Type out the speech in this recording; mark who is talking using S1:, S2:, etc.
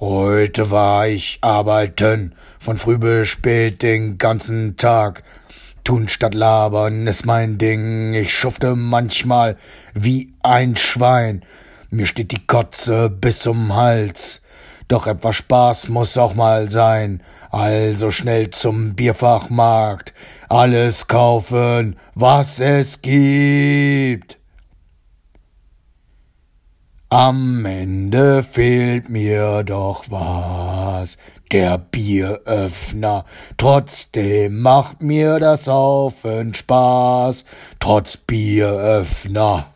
S1: Heute war ich arbeiten, von früh bis spät den ganzen Tag. Tun statt labern ist mein Ding, ich schufte manchmal wie ein Schwein. Mir steht die Kotze bis zum Hals. Doch etwas Spaß muss auch mal sein, also schnell zum Bierfachmarkt, alles kaufen, was es gibt. Am Ende fehlt mir doch was, der Bieröffner. Trotzdem macht mir das Saufen Spaß, trotz Bieröffner.